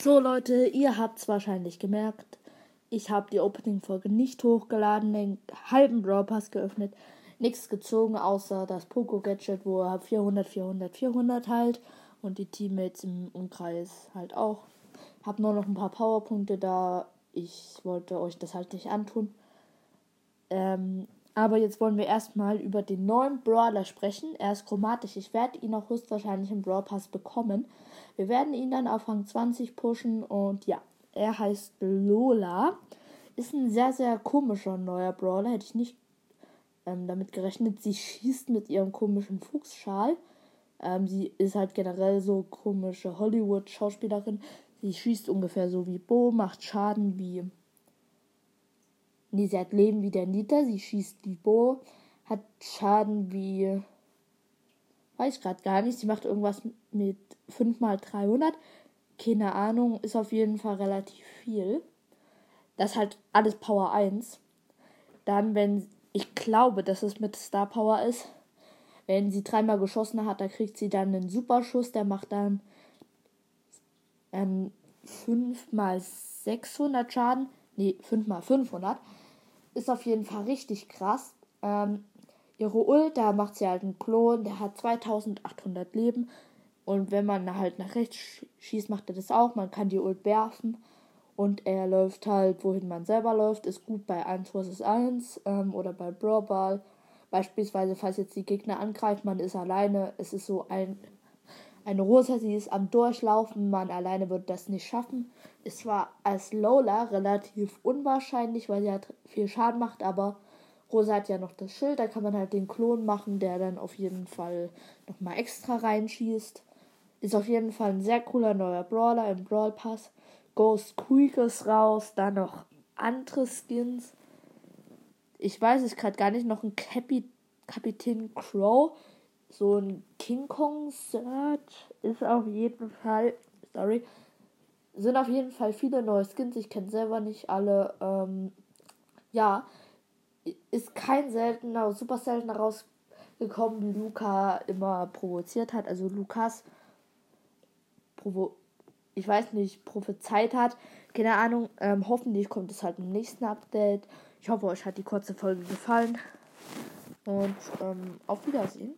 So Leute, ihr habt es wahrscheinlich gemerkt. Ich habe die Opening-Folge nicht hochgeladen, den halben Brawl Pass geöffnet, nichts gezogen, außer das Poco-Gadget, wo er 400, 400, 400 halt und die Teammates im Umkreis halt auch. Hab nur noch ein paar Powerpunkte da. Ich wollte euch das halt nicht antun. Ähm, aber jetzt wollen wir erstmal über den neuen Brawler sprechen. Er ist chromatisch. Ich werde ihn auch höchstwahrscheinlich im Brawl Pass bekommen. Wir werden ihn dann auf Rang 20 pushen und ja, er heißt Lola. Ist ein sehr, sehr komischer neuer Brawler. Hätte ich nicht ähm, damit gerechnet. Sie schießt mit ihrem komischen Fuchsschal. Ähm, sie ist halt generell so komische Hollywood-Schauspielerin. Sie schießt ungefähr so wie Bo, macht Schaden wie Nee, sie hat Leben wie der Nita, sie schießt wie Bo, hat Schaden wie. Weiß gerade gar nicht. Sie macht irgendwas mit 5 mal 300. Keine Ahnung, ist auf jeden Fall relativ viel. Das ist halt alles Power 1. Dann, wenn. Ich glaube, dass es mit Star Power ist. Wenn sie dreimal geschossen hat, da kriegt sie dann einen Superschuss, der macht dann ähm, 5 mal 600 Schaden. Nee, 5 mal 500 ist auf jeden Fall richtig krass. Ähm, ihre Ult, da macht sie halt einen Klon, der hat 2800 Leben. Und wenn man halt nach rechts schießt, macht er das auch. Man kann die Ult werfen. Und er läuft halt, wohin man selber läuft. Ist gut bei 1 vs 1 ähm, oder bei Brawl Ball. Beispielsweise, falls jetzt die Gegner angreift, man ist alleine. Es ist so ein eine Rosa, sie ist am Durchlaufen, man alleine wird das nicht schaffen. Es war als Lola relativ unwahrscheinlich, weil sie halt viel Schaden macht, aber Rosa hat ja noch das Schild, da kann man halt den Klon machen, der dann auf jeden Fall nochmal extra reinschießt. Ist auf jeden Fall ein sehr cooler neuer Brawler im Brawl Pass. Ghost Quick ist raus, dann noch andere Skins. Ich weiß es gerade gar nicht, noch ein Capi Kapitän Crow so ein King Kong Search ist auf jeden Fall, sorry, sind auf jeden Fall viele neue Skins. Ich kenne selber nicht alle. Ähm, ja, ist kein seltener, super seltener rausgekommen, Luca immer provoziert hat. Also Lukas provo ich weiß nicht, prophezeit hat. Keine Ahnung. Ähm, hoffentlich kommt es halt im nächsten Update. Ich hoffe, euch hat die kurze Folge gefallen. Und ähm, auf Wiedersehen.